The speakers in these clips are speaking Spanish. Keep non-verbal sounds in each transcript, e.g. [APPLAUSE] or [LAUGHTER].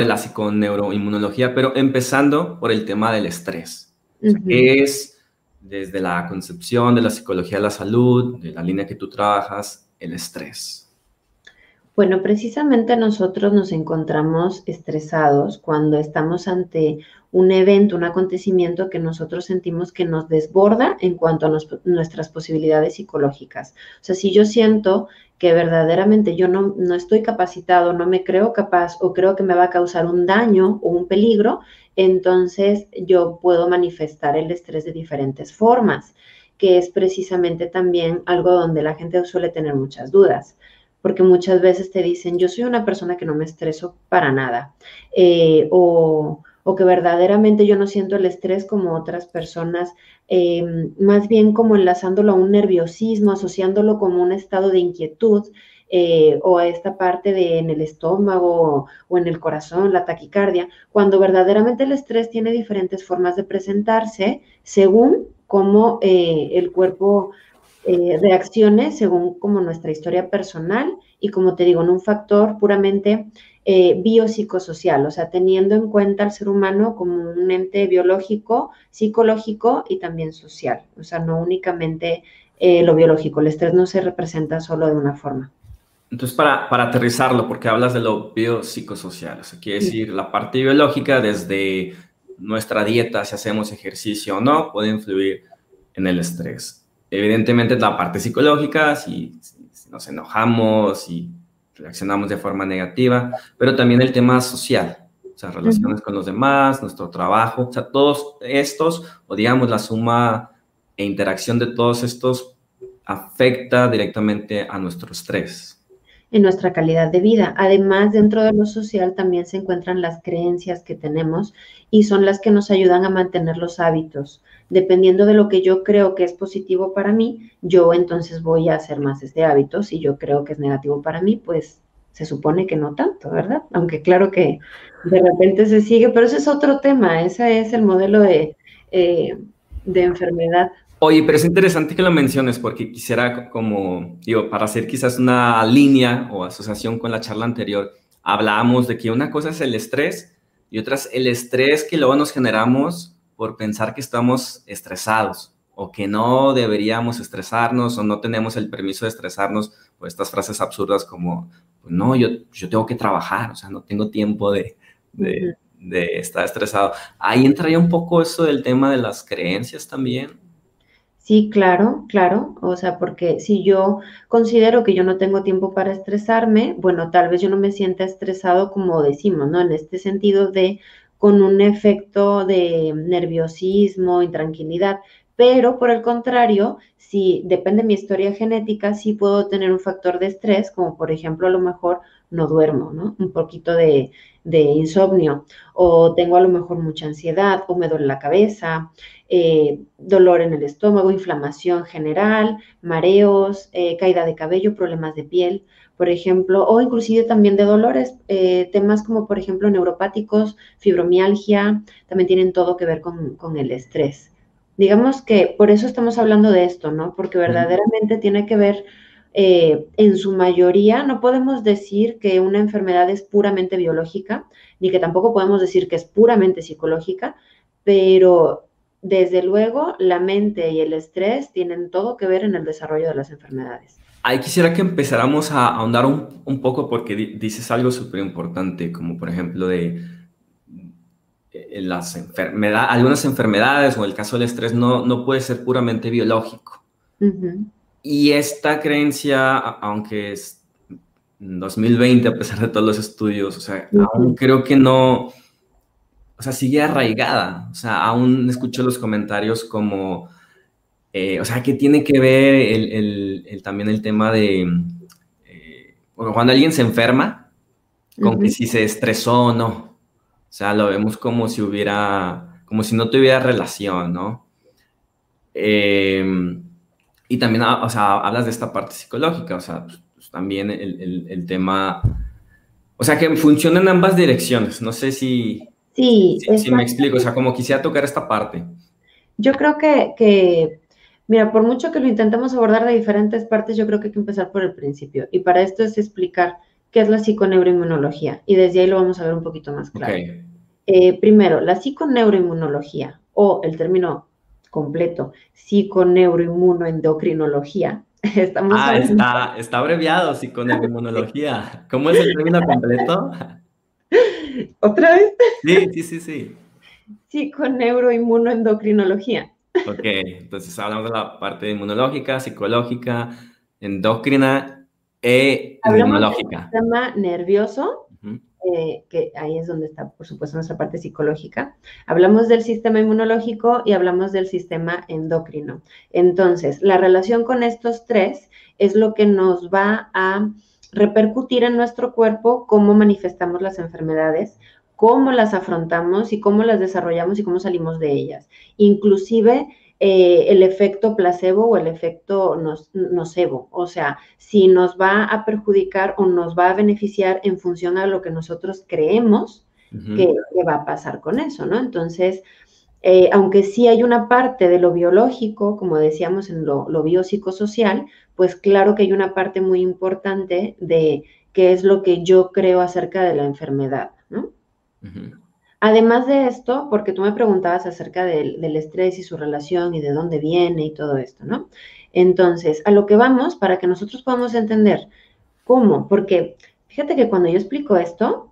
de la psiconeuroinmunología, pero empezando por el tema del estrés. es desde la concepción de la psicología de la salud, de la línea que tú trabajas, el estrés? Bueno, precisamente nosotros nos encontramos estresados cuando estamos ante un evento, un acontecimiento que nosotros sentimos que nos desborda en cuanto a nuestras posibilidades psicológicas. O sea, si yo siento que verdaderamente yo no, no estoy capacitado, no me creo capaz o creo que me va a causar un daño o un peligro, entonces yo puedo manifestar el estrés de diferentes formas, que es precisamente también algo donde la gente suele tener muchas dudas porque muchas veces te dicen, yo soy una persona que no me estreso para nada, eh, o, que verdaderamente yo no siento el estrés como otras personas, em, más bien como enlazándolo a un nerviosismo, asociándolo como un estado de inquietud. Eh, o a esta parte de en el estómago o en el corazón, la taquicardia, cuando verdaderamente el estrés tiene diferentes formas de presentarse según cómo eh, el cuerpo eh, reacciones según como nuestra historia personal y como te digo, en un factor puramente eh, biopsicosocial, o sea, teniendo en cuenta al ser humano como un ente biológico, psicológico y también social, o sea, no únicamente eh, lo biológico, el estrés no se representa solo de una forma. Entonces, para, para aterrizarlo, porque hablas de lo biopsicosocial, o sea, quiere decir, la parte biológica desde nuestra dieta, si hacemos ejercicio o no, puede influir en el estrés evidentemente la parte psicológica, si, nos enojamos y reaccionamos de forma negativa, pero también el tema social, o sea, relaciones con los demás, nuestro trabajo, o sea, todos estos, o digamos la suma e interacción de todos estos afecta directamente a nuestro estrés en nuestra calidad de vida. Además, dentro de lo social también se encuentran las creencias que tenemos y son las que nos ayudan a mantener los hábitos. Dependiendo de lo que yo creo que es positivo para mí, yo entonces voy a hacer más este hábito. Si yo creo que es negativo para mí, pues se supone que no tanto, ¿verdad? Aunque claro que de repente se sigue, pero ese es otro tema, ese es el modelo de, eh, de enfermedad Oye, pero es interesante que lo menciones porque quisiera como, digo, para hacer quizás una línea o asociación con la charla anterior, hablábamos de que una cosa es el estrés y otra es el estrés que luego nos generamos por pensar que estamos estresados o que no deberíamos estresarnos o no tenemos el permiso de estresarnos por estas frases absurdas como, pues no, yo, yo tengo que trabajar, o sea, no tengo tiempo de, de, de estar estresado. Ahí entraría un poco eso del tema de las creencias también Sí, claro, claro. O sea, porque si yo considero que yo no tengo tiempo para estresarme, bueno, tal vez yo no me sienta estresado como decimos, ¿no? En este sentido de con un efecto de nerviosismo, intranquilidad. Pero por el contrario, si depende de mi historia genética, sí puedo tener un factor de estrés, como por ejemplo a lo mejor no duermo, ¿no? Un poquito de, de insomnio, o tengo a lo mejor mucha ansiedad, o me duele la cabeza, eh, dolor en el estómago, inflamación general, mareos, eh, caída de cabello, problemas de piel, por ejemplo, o inclusive también de dolores, eh, temas como por ejemplo neuropáticos, fibromialgia, también tienen todo que ver con, con el estrés. Digamos que por eso estamos hablando de esto, ¿no? Porque verdaderamente tiene que ver eh, en su mayoría no podemos decir que una enfermedad es puramente biológica, ni que tampoco podemos decir que es puramente psicológica, pero desde luego la mente y el estrés tienen todo que ver en el desarrollo de las enfermedades. Ahí quisiera que empezáramos a ahondar un, poco porque dices algo súper importante, como por ejemplo de eh, las enfermedades, algunas enfermedades o el caso del estrés no, no puede ser puramente biológico. Y esta creencia, aunque es 2020, a pesar de todos los estudios, o sea, aún creo que no, o sea, sigue arraigada. O sea, aún escucho los comentarios como, eh, o sea, que tiene que ver el, también el tema de, eh, cuando alguien se enferma, con que si se estresó o no. O sea, lo vemos como si hubiera, como si no tuviera relación, ¿no? Eh, y también, ah, o sea, hablas de esta parte psicológica, o sea, pues, pues, también el, el, tema, o sea, que funciona en ambas direcciones. No sé si, sí, si, me explico, o sea, como quisiera tocar esta parte. Yo creo que, que, mira, por mucho que lo intentemos abordar de diferentes partes, yo creo que hay que empezar por el principio. Y para esto es explicar qué es la psiconeuroinmunología y desde ahí lo vamos a ver un poquito más claro. Eh, primero, la psiconeuroinmunología o el término completo, psiconeuroinmunoendocrinología. [LAUGHS] Estamos ah, está, está abreviado, psiconeuroinmunología. [LAUGHS] ¿Cómo es el término completo? ¿Otra vez? Sí, sí, sí, sí. Psiconeuroinmunoendocrinología. Ok, entonces hablamos de la parte inmunológica, psicológica, endocrina e inmunológica. Del sistema nervioso, eh, que ahí es donde está, por supuesto, nuestra parte psicológica. Hablamos del sistema inmunológico y hablamos del sistema endocrino. Entonces, la relación con estos tres es lo que nos va a repercutir en nuestro cuerpo cómo manifestamos las enfermedades, cómo las afrontamos y cómo las desarrollamos y cómo salimos de ellas. Inclusive eh, el efecto placebo o el efecto nocebo, o sea, si nos va a perjudicar o nos va a beneficiar en función a lo que nosotros creemos que, va a pasar con eso, ¿no? Entonces, eh, aunque sí hay una parte de lo biológico, como decíamos en lo, lo biopsicosocial, pues claro que hay una parte muy importante de qué es lo que yo creo acerca de la enfermedad, Además de esto, porque tú me preguntabas acerca del, estrés y su relación y de dónde viene y todo esto, ¿no? Entonces, a lo que vamos, para que nosotros podamos entender cómo, porque fíjate que cuando yo explico esto,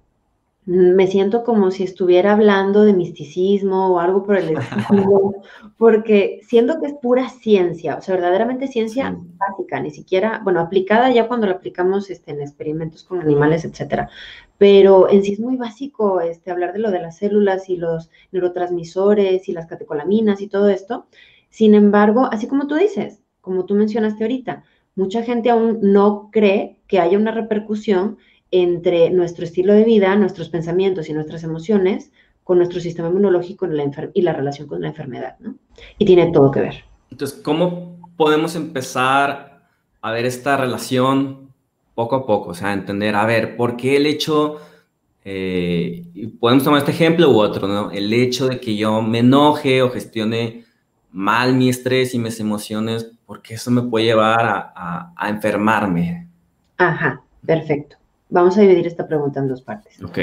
me siento como si estuviera hablando de misticismo o algo por el estilo, [LAUGHS] porque siento que es pura ciencia, o sea, verdaderamente ciencia básica, ni siquiera, bueno, aplicada ya cuando la aplicamos este, en experimentos con animales, etcétera, pero en sí es muy básico este, hablar de lo de las células y los neurotransmisores y las catecolaminas y todo esto. Sin embargo, así como tú dices, como tú mencionaste ahorita, mucha gente aún no cree que haya una repercusión entre nuestro estilo de vida, nuestros pensamientos y nuestras emociones con nuestro sistema inmunológico y la relación con la enfermedad, ¿no? Y tiene todo que ver. Entonces, ¿cómo podemos empezar a ver esta relación poco a poco, o sea, entender, a ver, ¿por qué el hecho, eh, podemos tomar este ejemplo u otro, ¿no? El hecho de que yo me enoje o gestione mal mi estrés y mis emociones, porque eso me puede llevar a, enfermarme. Ajá, perfecto. Vamos a dividir esta pregunta en dos partes. Ok.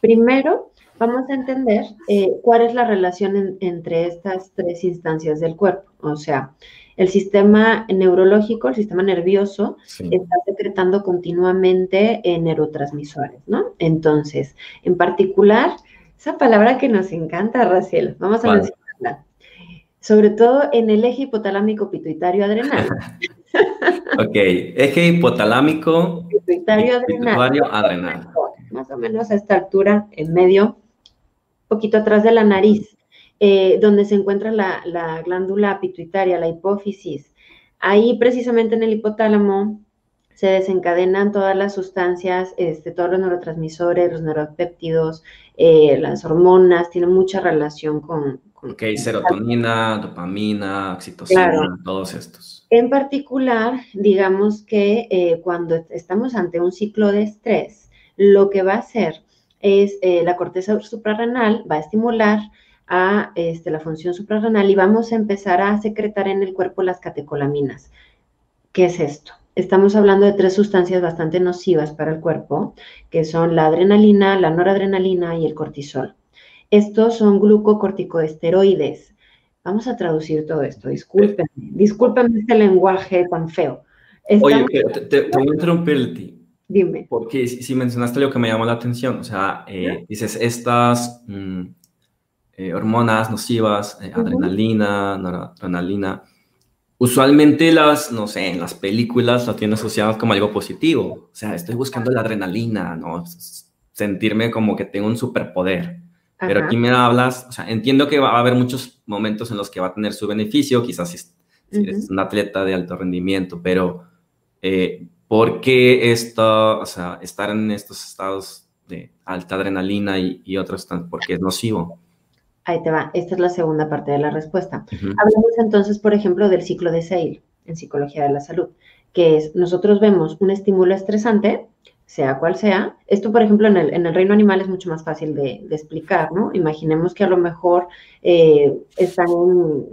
Primero, vamos a entender eh, cuál es la relación entre estas tres instancias del cuerpo. O sea, el sistema neurológico, el sistema nervioso, está secretando continuamente neurotransmisores, ¿no? Entonces, en particular, esa palabra que nos encanta, Raciel, vamos a mencionarla. Sobre todo en el eje hipotalámico pituitario adrenal. [LAUGHS] ok, eje hipotalámico pituitario adrenal. Más o menos a esta altura, en medio, poquito atrás de la nariz. Eh, donde se encuentra la, glándula pituitaria, la hipófisis. Ahí precisamente en el hipotálamo se desencadenan todas las sustancias, este, todos los neurotransmisores, los neuropéptidos, eh, las hormonas, tienen mucha relación con... ok, serotonina, dopamina, oxitocina, todos estos. En particular, digamos que eh, cuando estamos ante un ciclo de estrés, lo que va a hacer es la corteza suprarrenal va a estimular a este, la función suprarrenal y vamos a empezar a secretar en el cuerpo las catecolaminas. ¿Qué es esto? Estamos hablando de tres sustancias bastante nocivas para el cuerpo, que son la adrenalina, la noradrenalina y el cortisol. Estos son glucocorticoesteroides. Vamos a traducir todo esto, disculpen, disculpen este lenguaje tan feo. Oye, te, voy a interrumpirte. Dime. Porque si, mencionaste lo que me llamó la atención, o sea, eh, dices, estas mm, eh, hormonas nocivas, eh, adrenalina, noradrenalina. Usualmente las, no sé, en las películas las tienen asociadas como algo positivo. O sea, estoy buscando la adrenalina, ¿no? Sentirme como que tengo un superpoder. Pero aquí me hablas, o sea, entiendo que va a haber muchos momentos en los que va a tener su beneficio, quizás si, es un atleta de alto rendimiento, pero eh, ¿por qué esto, o sea, estar en estos estados de alta adrenalina y, y otros, porque es nocivo? Ahí te va. Esta es la segunda parte de la respuesta. Hablamos entonces, por ejemplo, del ciclo de Seil en psicología de la salud, que es nosotros vemos un estímulo estresante, sea cual sea. Esto, por ejemplo, en el, en el reino animal es mucho más fácil de, explicar, ¿no? Imaginemos que a lo mejor eh, están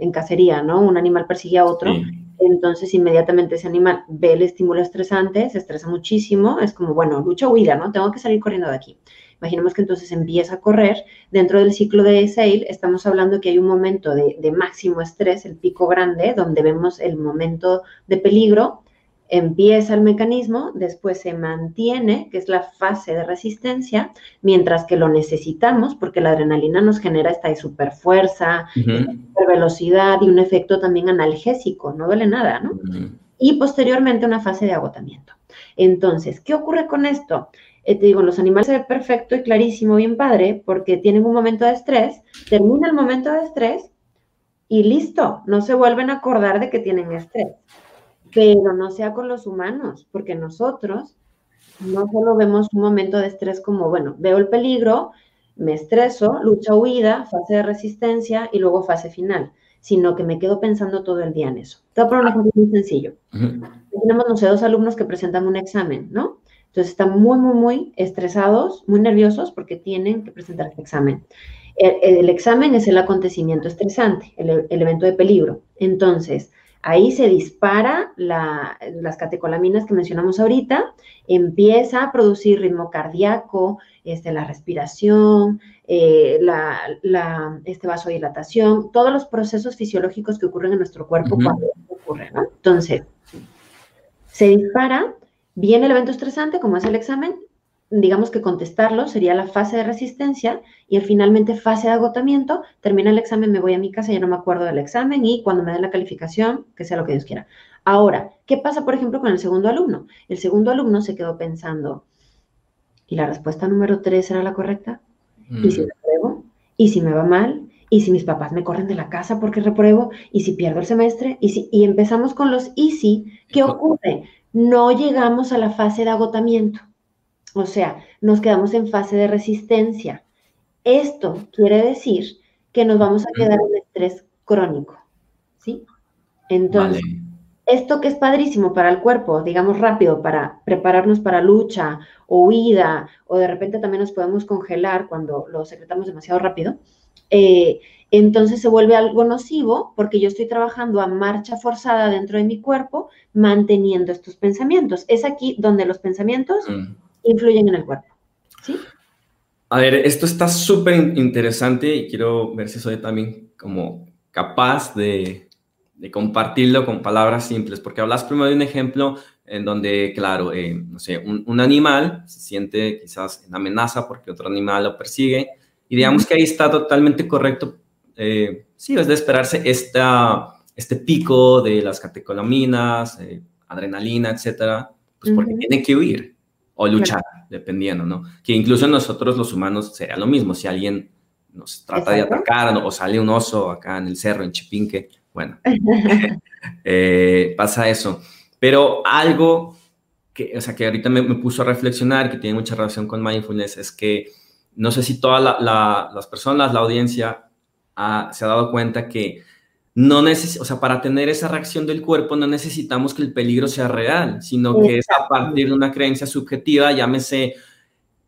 en, cacería, ¿no? Un animal persigue a otro. Entonces, inmediatamente ese animal ve el estímulo estresante, se estresa muchísimo, es como, bueno, lucha o huida, ¿no? Tengo que salir corriendo de aquí. Imaginemos que entonces empieza a correr. Dentro del ciclo de SAIL estamos hablando que hay un momento de, de máximo estrés, el pico grande, donde vemos el momento de peligro, empieza el mecanismo, después se mantiene, que es la fase de resistencia, mientras que lo necesitamos, porque la adrenalina nos genera esta super fuerza, velocidad y un efecto también analgésico, no duele nada, ¿no? Y posteriormente una fase de agotamiento. Entonces, ¿qué ocurre con esto? Eh, te digo, los animales se ve perfecto y clarísimo, bien padre, porque tienen un momento de estrés, termina el momento de estrés y listo, no se vuelven a acordar de que tienen estrés pero no sea con los humanos, porque nosotros no solo vemos un momento de estrés como, bueno, veo el peligro, me estreso, lucha huida, fase de resistencia y luego fase final, sino que me quedo pensando todo el día en eso. Te voy a poner un ejemplo muy sencillo. Tenemos, no sé, dos alumnos que presentan un examen, ¿no? Entonces están muy, muy, muy estresados, muy nerviosos porque tienen que presentar el examen. El, examen es el acontecimiento estresante, el, el evento de peligro. Entonces, Ahí se dispara las catecolaminas que mencionamos ahorita, empieza a producir ritmo cardíaco, este, la respiración, eh, la, este vasodilatación, todos los procesos fisiológicos que ocurren en nuestro cuerpo cuando ocurre, ¿no? Entonces, se dispara, viene el evento estresante, como es el examen, digamos que contestarlo sería la fase de resistencia y finalmente fase de agotamiento, termina el examen, me voy a mi casa, ya no me acuerdo del examen y cuando me den la calificación, que sea lo que Dios quiera. Ahora, ¿qué pasa, por ejemplo, con el segundo alumno? El segundo alumno se quedó pensando, ¿y la respuesta número tres era la correcta? ¿Y si mm. repruebo? ¿Y si me va mal? ¿Y si mis papás me corren de la casa porque repruebo? ¿Y si pierdo el semestre? ¿Y, si, y empezamos con los easy, ¿qué ocurre? No llegamos a la fase de agotamiento o sea, nos quedamos en fase de resistencia. Esto quiere decir que nos vamos a quedar en estrés crónico, ¿sí? Entonces, esto que es padrísimo para el cuerpo, digamos rápido, para prepararnos para lucha o huida, o de repente también nos podemos congelar cuando lo secretamos demasiado rápido, eh, entonces se vuelve algo nocivo porque yo estoy trabajando a marcha forzada dentro de mi cuerpo, manteniendo estos pensamientos. Es aquí donde los pensamientos mm influyen en el cuerpo. ¿Sí? A ver, esto está súper interesante y quiero ver si soy también como capaz de, de, compartirlo con palabras simples, porque hablas primero de un ejemplo en donde, claro, eh, no sé, un, un, animal se siente quizás en amenaza porque otro animal lo persigue y digamos que ahí está totalmente correcto, eh, sí, es de esperarse esta, este pico de las catecolaminas, eh, adrenalina, etcétera, pues porque tiene que huir o luchar, dependiendo, ¿no? Que incluso nosotros los humanos sería lo mismo, si alguien nos trata de atacar o sale un oso acá en el cerro, en Chipinque, bueno, [LAUGHS] eh, pasa eso. Pero algo que, o sea, que ahorita me, puso a reflexionar, que tiene mucha relación con mindfulness, es que no sé si todas las personas, la audiencia, se ha dado cuenta que no o sea, para tener esa reacción del cuerpo no necesitamos que el peligro sea real, sino que es a partir de una creencia subjetiva, llámese,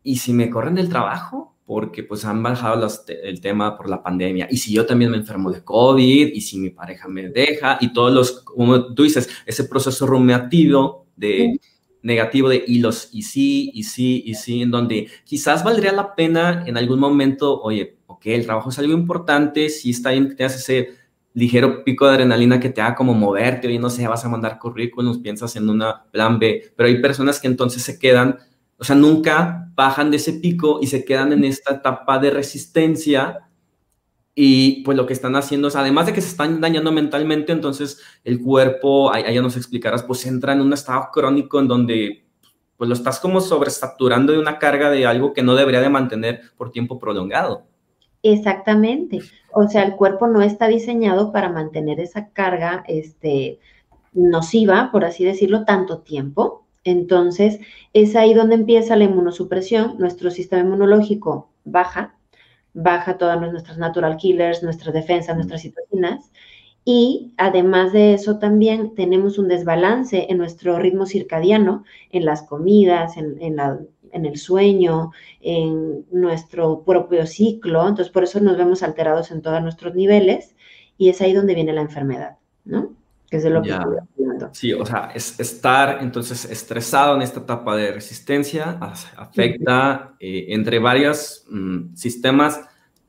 ¿y si me corren del trabajo? Porque pues han bajado el tema por la pandemia. Y si yo también me enfermo de COVID, y si mi pareja me deja, y todos los, como tú dices, ese proceso rumiativo de... negativo de y los y sí, y sí, y sí, en donde quizás valdría la pena en algún momento, oye, ok, el trabajo es algo importante, si está bien que tengas ese ligero pico de adrenalina que te haga como moverte, y no sé, vas a mandar currículums, piensas en una plan B, pero hay personas que entonces se quedan, o sea, nunca bajan de ese pico y se quedan en esta etapa de resistencia y pues lo que están haciendo es, además de que se están dañando mentalmente, entonces el cuerpo, ahí ya nos explicarás, pues entra en un estado crónico en donde pues lo estás como sobresaturando de una carga de algo que no debería de mantener por tiempo prolongado. Exactamente. O sea, el cuerpo no está diseñado para mantener esa carga este, nociva, por así decirlo, tanto tiempo. Entonces, es ahí donde empieza la inmunosupresión. Nuestro sistema inmunológico baja, baja todas nuestras natural killers, nuestras defensas, nuestras citocinas. Y además de eso, también tenemos un desbalance en nuestro ritmo circadiano, en las comidas, en, en la en el sueño, en nuestro propio ciclo, entonces por eso nos vemos alterados en todos nuestros niveles y es ahí donde viene la enfermedad, ¿no? que es de lo que estoy hablando. Sí, o sea, es estar entonces estresado en esta etapa de resistencia afecta eh, entre varios mm, sistemas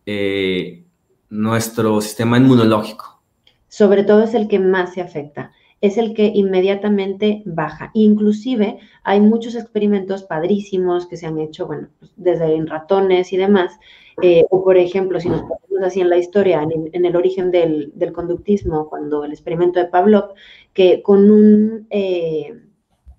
eh, nuestro sistema inmunológico. Sobre todo es el que más se afecta es el que inmediatamente baja. Inclusive hay muchos experimentos padrísimos que se han hecho, bueno, pues, desde en ratones y demás, eh, o por ejemplo, si nos ponemos así en la historia, en, el origen del, conductismo, cuando el experimento de Pavlov, que con un, eh,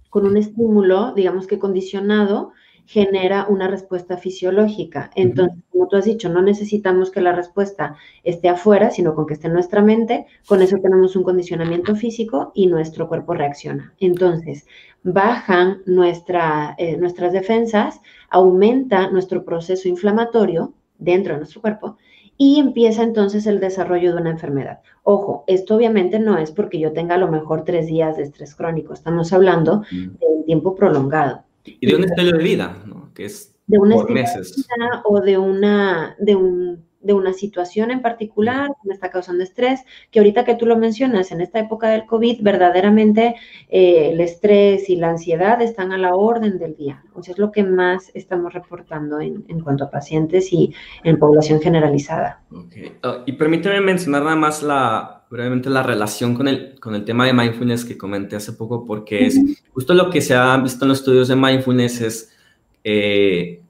con un estímulo, digamos que condicionado, genera una respuesta fisiológica. Entonces, como tú has dicho, no necesitamos que la respuesta esté afuera, sino con que esté en nuestra mente. Con eso tenemos un condicionamiento físico y nuestro cuerpo reacciona. Entonces, bajan nuestra, eh, nuestras defensas, aumenta nuestro proceso inflamatorio dentro de nuestro cuerpo y empieza entonces el desarrollo de una enfermedad. Ojo, esto obviamente no es porque yo tenga a lo mejor tres días de estrés crónico, estamos hablando de un tiempo prolongado. Y de un estilo de vida, ¿no? Que es de una por meses. o de una, de un de una situación en particular que me está causando estrés, que ahorita que tú lo mencionas, en esta época del COVID, verdaderamente eh, el estrés y la ansiedad están a la orden del día. O sea, es lo que más estamos reportando en, en cuanto a pacientes y en población generalizada. Okay. Ah, y permíteme mencionar nada más la, brevemente la relación con el, con el tema de mindfulness que comenté hace poco, porque es justo lo que se ha visto en los estudios de mindfulness es... Eh,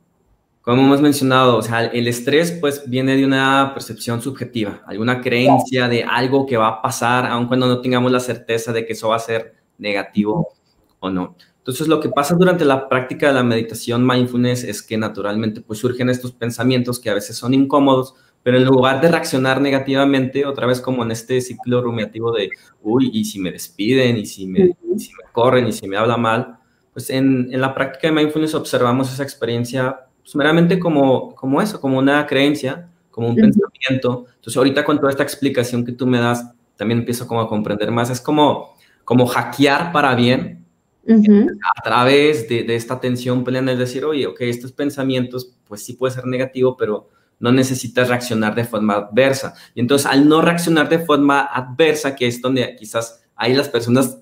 como hemos mencionado, o sea, el estrés pues viene de una percepción subjetiva, alguna creencia de algo que va a pasar, aun cuando no tengamos la certeza de que eso va a ser negativo o no. Entonces, lo que pasa durante la práctica de la meditación mindfulness es que naturalmente pues surgen estos pensamientos que a veces son incómodos, pero en lugar de reaccionar negativamente, otra vez como en este ciclo rumiativo de, uy, y si me despiden, y si me, si me corren, y si me habla mal, pues en, en la práctica de mindfulness observamos esa experiencia pues, meramente como, como eso, como una creencia, como un pensamiento. Entonces, ahorita con toda esta explicación que tú me das, también empiezo como a comprender más. Es como, como hackear para bien a través de, de, esta tensión plena, es decir, oye, ok, estos pensamientos, pues sí puede ser negativo, pero no necesitas reaccionar de forma adversa. Y entonces, al no reaccionar de forma adversa, que es donde quizás hay las personas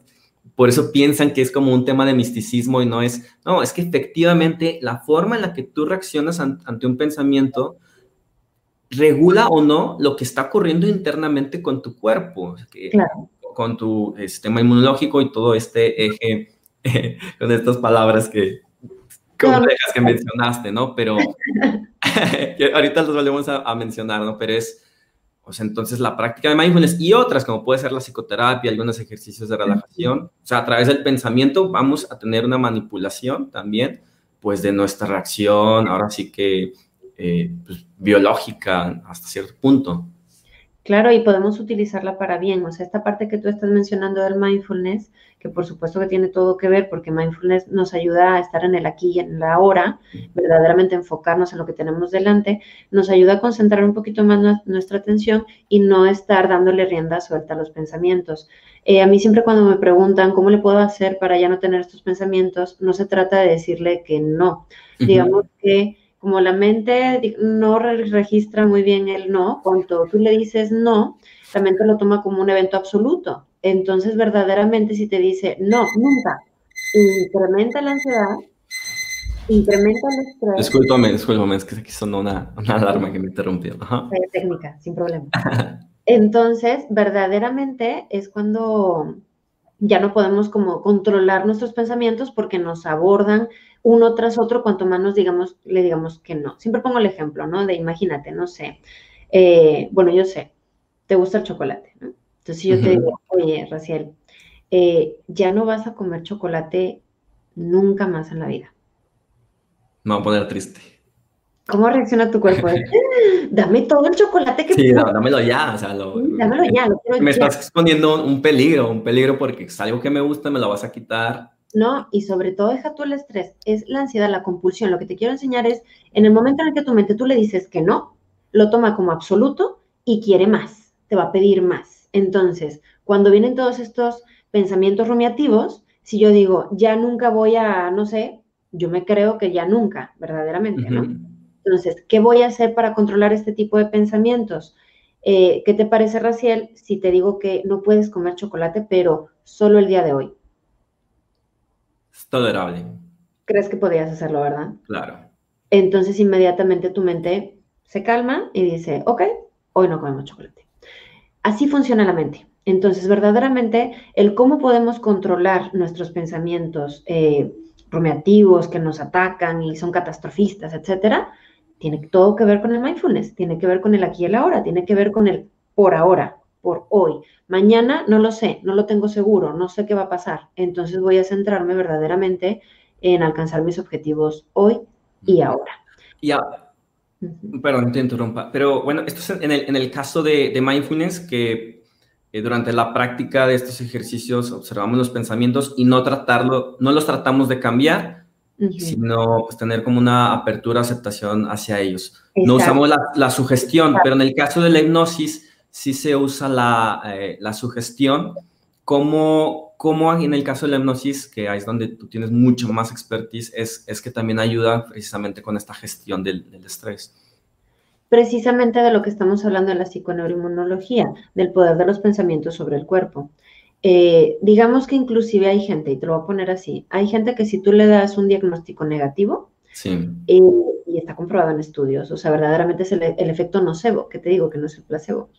por eso piensan que es como un tema de misticismo y no es, no, es que efectivamente la forma en la que tú reaccionas ante un pensamiento regula o no lo que está ocurriendo internamente con tu cuerpo, con tu sistema inmunológico y todo este eje, [LAUGHS] con estas palabras que complejas que mencionaste, ¿no? Pero [LAUGHS] ahorita los volvemos a, a mencionar, ¿no? Pero es o sea, entonces la práctica de mindfulness y otras, como puede ser la psicoterapia, algunos ejercicios de relajación, o sea, a través del pensamiento vamos a tener una manipulación también, pues de nuestra reacción, ahora sí que eh, pues, biológica hasta cierto punto. Claro, y podemos utilizarla para bien. O sea, esta parte que tú estás mencionando del mindfulness, que por supuesto que tiene todo que ver, porque mindfulness nos ayuda a estar en el aquí y en la ahora, verdaderamente enfocarnos en lo que tenemos delante, nos ayuda a concentrar un poquito más nuestra atención y no estar dándole rienda suelta a los pensamientos. Eh, a mí siempre cuando me preguntan cómo le puedo hacer para ya no tener estos pensamientos, no se trata de decirle que no. Digamos que como la mente no registra muy bien el no, cuando tú le dices no, la mente lo toma como un evento absoluto. Entonces, verdaderamente, si te dice no, nunca, incrementa la ansiedad, incrementa el estrés. Discúlpame, discúlpame, es que aquí sonó una, una alarma que me interrumpió. Técnica, sin problema. Entonces, verdaderamente es cuando ya no podemos como controlar nuestros pensamientos porque nos abordan uno tras otro cuanto más nos digamos, le digamos que no. Siempre pongo el ejemplo, ¿no? De imagínate, no sé, eh, bueno, yo sé, te gusta el chocolate, ¿no? Entonces yo te digo, oye, Raciel, eh, ya no vas a comer chocolate nunca más en la vida. Me voy a poner triste. ¿Cómo reacciona tu cuerpo? [LAUGHS] Dame todo el chocolate que Sí, dámelo ya, o sea, dámelo ya. me estás exponiendo un peligro, un peligro porque es algo que me gusta, me lo vas a quitar. No, y sobre todo deja tú el estrés, es la ansiedad, la compulsión. Lo que te quiero enseñar es, en el momento en el que tu mente tú le dices que no, lo toma como absoluto y quiere más, te va a pedir más. Entonces, cuando vienen todos estos pensamientos rumiativos, si yo digo, ya nunca voy a, no sé, yo me creo que ya nunca, verdaderamente, ¿no? Entonces, ¿qué voy a hacer para controlar este tipo de pensamientos? Eh, ¿Qué te parece, Raciel, si te digo que no puedes comer chocolate, pero solo el día de hoy? Es tolerable. ¿Crees que podrías hacerlo, verdad? Claro. Entonces inmediatamente tu mente se calma y dice, ok, hoy no comemos chocolate. Así funciona la mente. Entonces, verdaderamente, el cómo podemos controlar nuestros pensamientos eh, rumiativos que nos atacan y son catastrofistas, etcétera, tiene todo que ver con el mindfulness, tiene que ver con el aquí y el ahora, tiene que ver con el por ahora, por hoy. Mañana no lo sé, no lo tengo seguro, no sé qué va a pasar. Entonces voy a centrarme verdaderamente en alcanzar mis objetivos hoy y ahora. Ya, perdón, te interrumpa, pero bueno, esto es en el, en el caso de, de mindfulness que eh, durante la práctica de estos ejercicios observamos los pensamientos y no tratarlo, no los tratamos de cambiar, sino pues, tener como una apertura, aceptación hacia ellos. No usamos la, sugestión, pero en el caso de la hipnosis sí se usa la, eh, la sugestión como, como en el caso de la hipnosis, que es donde tú tienes mucho más expertise, es, es que también ayuda precisamente con esta gestión del, estrés precisamente de lo que estamos hablando en la psiconeuroinmunología, del poder de los pensamientos sobre el cuerpo. Eh, digamos que inclusive hay gente, y te lo voy a poner así, hay gente que si tú le das un diagnóstico negativo, eh, y está comprobado en estudios, o sea, verdaderamente es el, efecto nocebo, que te digo que no es el placebo.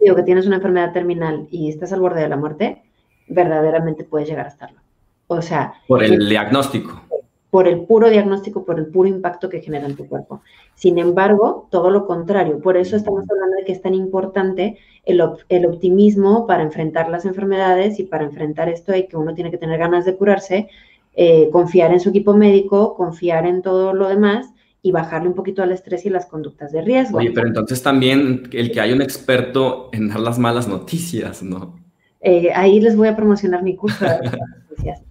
Digo que tienes una enfermedad terminal y estás al borde de la muerte, verdaderamente puedes llegar a estarlo. O sea... Por el diagnóstico por el puro diagnóstico, por el puro impacto que genera en tu cuerpo. Sin embargo, todo lo contrario. Por eso estamos hablando de que es tan importante el, optimismo para enfrentar las enfermedades y para enfrentar esto y que uno tiene que tener ganas de curarse, eh, confiar en su equipo médico, confiar en todo lo demás y bajarle un poquito al estrés y las conductas de riesgo. Oye, pero entonces también el que hay un experto en dar las malas noticias, ¿no? Eh, ahí les voy a promocionar mi curso de las [LAUGHS] noticias.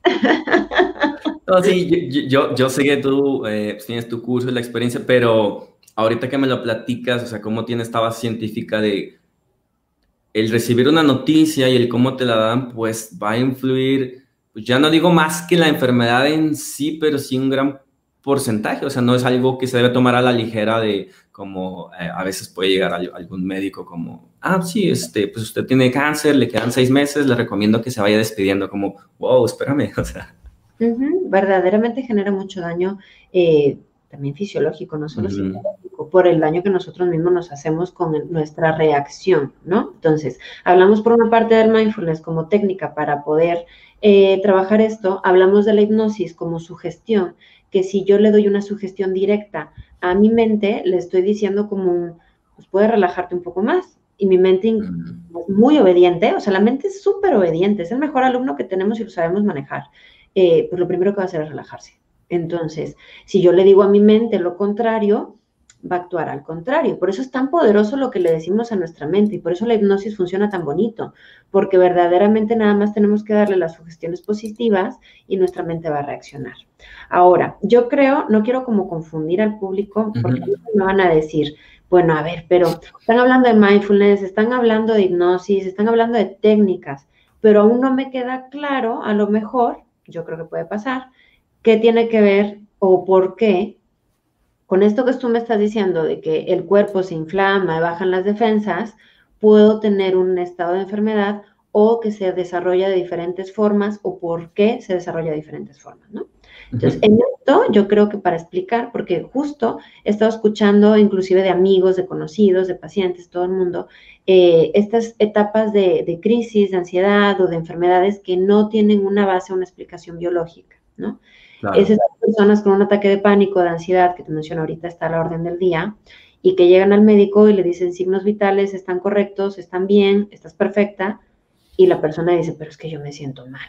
No, sí, yo, yo, sé que tú eh, pues, tienes tu curso y la experiencia, pero ahorita que me lo platicas, o sea, cómo tienes esta base científica de el recibir una noticia y el cómo te la dan, pues va a influir, pues ya no digo más que la enfermedad en sí, pero sí un gran porcentaje, o sea, no es algo que se debe tomar a la ligera de como eh, a veces puede llegar algún médico como, ah, sí, este, pues usted tiene cáncer, le quedan seis meses, le recomiendo que se vaya despidiendo, como, wow, espérame, [LAUGHS] o sea. Verdaderamente genera mucho daño eh, también fisiológico, no solo psicológico, por el daño que nosotros mismos nos hacemos con nuestra reacción, ¿no? Entonces, hablamos por una parte del mindfulness como técnica para poder eh, trabajar esto, hablamos de la hipnosis como sugestión, que si yo le doy una sugestión directa a mi mente, le estoy diciendo como un, pues puedes relajarte un poco más. Y mi mente es muy obediente, o sea, la mente es súper obediente, es el mejor alumno que tenemos y lo sabemos manejar. Eh, pues lo primero que va a hacer es relajarse. Entonces, si yo le digo a mi mente lo contrario, va a actuar al contrario. Por eso es tan poderoso lo que le decimos a nuestra mente y por eso la hipnosis funciona tan bonito, porque verdaderamente nada más tenemos que darle las sugestiones positivas y nuestra mente va a reaccionar. Ahora, yo creo, no quiero como confundir al público, porque me van a decir, bueno, a ver, pero están hablando de mindfulness, están hablando de hipnosis, están hablando de técnicas, pero aún no me queda claro, a lo mejor, yo creo que puede pasar, qué tiene que ver o por qué con esto que tú me estás diciendo de que el cuerpo se inflama y bajan las defensas, puedo tener un estado de enfermedad o que se desarrolla de diferentes formas o por qué se desarrolla de diferentes formas, ¿no? Entonces, en esto yo creo que para explicar, porque justo he estado escuchando inclusive de amigos, de conocidos, de pacientes, todo el mundo, eh, estas etapas de, crisis, de ansiedad o de enfermedades que no tienen una base, una explicación biológica, ¿no? Esas personas con un ataque de pánico, de ansiedad, que te menciono ahorita, está a la orden del día, y que llegan al médico y le dicen signos vitales, están correctos, están bien, estás perfecta, y la persona dice, pero es que yo me siento mal.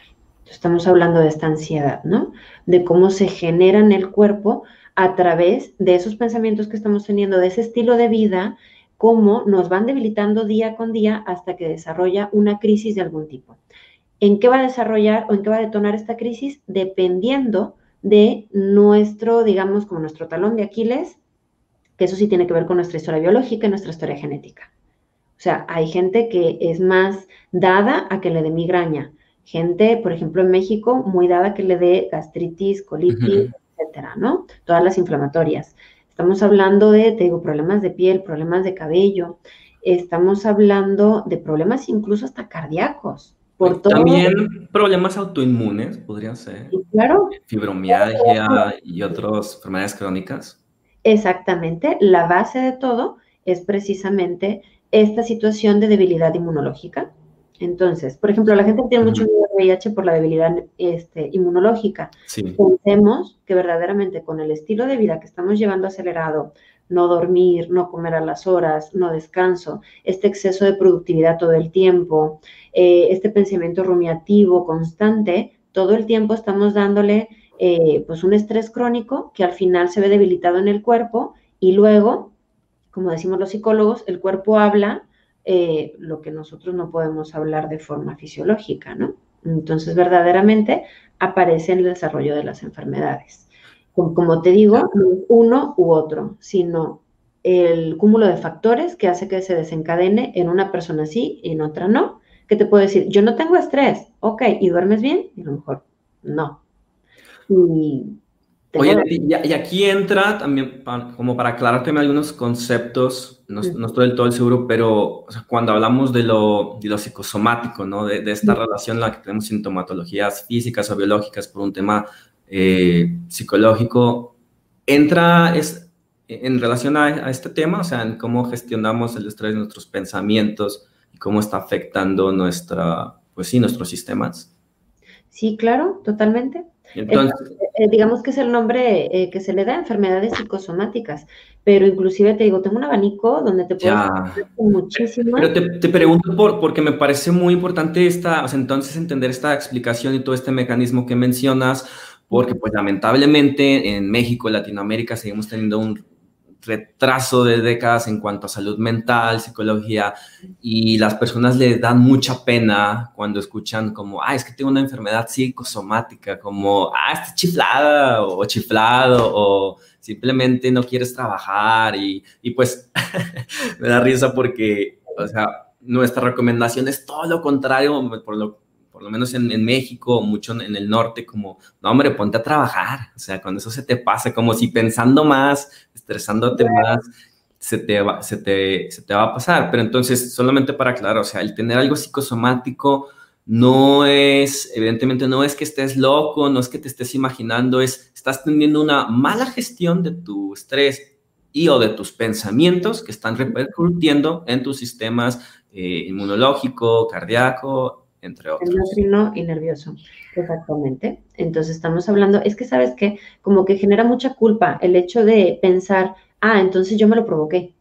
Estamos hablando de esta ansiedad, ¿no? De cómo se genera en el cuerpo a través de esos pensamientos que estamos teniendo, de ese estilo de vida cómo nos van debilitando día con día hasta que desarrolla una crisis de algún tipo. ¿En qué va a desarrollar o en qué va a detonar esta crisis? Dependiendo de nuestro, digamos, como nuestro talón de Aquiles, que eso sí tiene que ver con nuestra historia biológica y nuestra historia genética. O sea, hay gente que es más dada a que le dé migraña, gente, por ejemplo, en México, muy dada a que le dé gastritis, colitis, etcétera, ¿no? Todas las inflamatorias. Estamos hablando de, te digo, problemas de piel, problemas de cabello. estamos hablando de problemas incluso hasta cardíacos. Por También problemas autoinmunes podrían ser. Claro. Fibromialgia y otras enfermedades crónicas. Exactamente. La base de todo es precisamente esta situación de debilidad inmunológica. Entonces, por ejemplo, la gente tiene mucho miedo VIH por la debilidad este, inmunológica. Pensemos que verdaderamente con el estilo de vida que estamos llevando acelerado, no dormir, no comer a las horas, no descanso, este exceso de productividad todo el tiempo, eh, este pensamiento rumiativo constante, todo el tiempo estamos dándole eh, pues un estrés crónico que al final se ve debilitado en el cuerpo y luego, como decimos los psicólogos, el cuerpo habla eh, lo que nosotros no podemos hablar de forma fisiológica, ¿no? Entonces, verdaderamente aparece en el desarrollo de las enfermedades como te digo, no uno u otro, sino el cúmulo de factores que hace que se desencadene en una persona sí y en otra no. Que te puedo decir, yo no tengo estrés, ok, ¿y duermes bien? Y a lo mejor no. Y, Oye, y, aquí entra también, como para aclararte algunos conceptos, no, estoy del todo seguro, pero cuando hablamos de lo, de lo psicosomático, ¿no? De, de esta relación en la que tenemos sintomatologías físicas o biológicas por un tema eh, psicológico entra es, en relación a, este tema, o sea, en cómo gestionamos el estrés de nuestros pensamientos y cómo está afectando nuestra, pues sí, nuestros sistemas. Sí, claro, totalmente. Entonces, eh, digamos que es el nombre eh, que se le da a enfermedades psicosomáticas, pero inclusive te digo, tengo un abanico donde te puedo muchísimo. Pero te, te, pregunto por, porque me parece muy importante esta, o sea, entonces entender esta explicación y todo este mecanismo que mencionas, porque pues lamentablemente en México, Latinoamérica, seguimos teniendo un retraso de décadas en cuanto a salud mental, psicología, y las personas le dan mucha pena cuando escuchan como, ah, es que tengo una enfermedad psicosomática, como, ah, estás chiflada o chiflado, o simplemente no quieres trabajar, y, y pues [LAUGHS] me da risa porque, o sea, nuestra recomendación es todo lo contrario, por lo por lo menos en, México, mucho en, el norte, como, no, hombre, ponte a trabajar. O sea, cuando eso se te pasa, como si pensando más, estresándote más, se te, va, se, te, se te va a pasar. Pero entonces, solamente para aclarar, o sea, el tener algo psicosomático no es, evidentemente, no es que estés loco, no es que te estés imaginando, es, estás teniendo una mala gestión de tu estrés y o de tus pensamientos que están repercutiendo en tus sistemas eh, inmunológico, cardíaco, entre otros. Endocrino y nervioso, exactamente. Entonces estamos hablando, es que sabes que como que genera mucha culpa el hecho de pensar, ah, entonces yo me lo provoqué.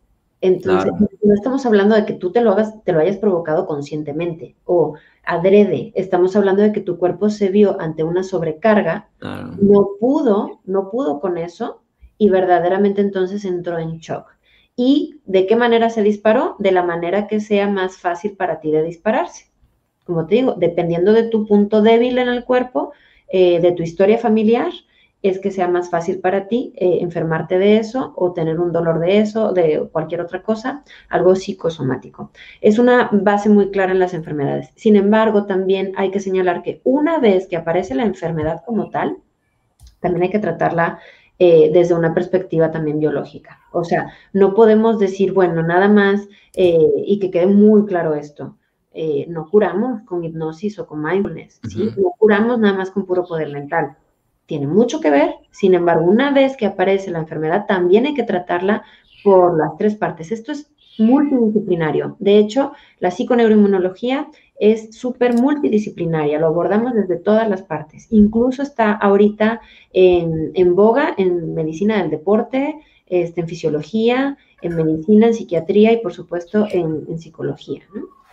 Entonces, no estamos hablando de que tú te lo hagas, te lo hayas provocado conscientemente o adrede. Estamos hablando de que tu cuerpo se vio ante una sobrecarga, no pudo, no pudo con eso y verdaderamente entonces entró en shock. ¿Y de qué manera se disparó? De la manera que sea más fácil para ti de dispararse como te digo, dependiendo de tu punto débil en el cuerpo, eh, de tu historia familiar, es que sea más fácil para ti eh, enfermarte de eso o tener un dolor de eso, de cualquier otra cosa, algo psicosomático. Es una base muy clara en las enfermedades. Sin embargo, también hay que señalar que una vez que aparece la enfermedad como tal, también hay que tratarla eh, desde una perspectiva también biológica. O sea, no podemos decir, bueno, nada más, y que quede muy claro esto, eh, no curamos con hipnosis o con mindfulness, ¿sí? No curamos nada más con puro poder mental. Tiene mucho que ver, sin embargo, una vez que aparece la enfermedad, también hay que tratarla por las tres partes. Esto es multidisciplinario. De hecho, la psiconeuroinmunología es súper multidisciplinaria, lo abordamos desde todas las partes. Incluso está ahorita en, boga en medicina del deporte, este, en fisiología, en medicina, en psiquiatría y por supuesto en, en psicología. ¿no?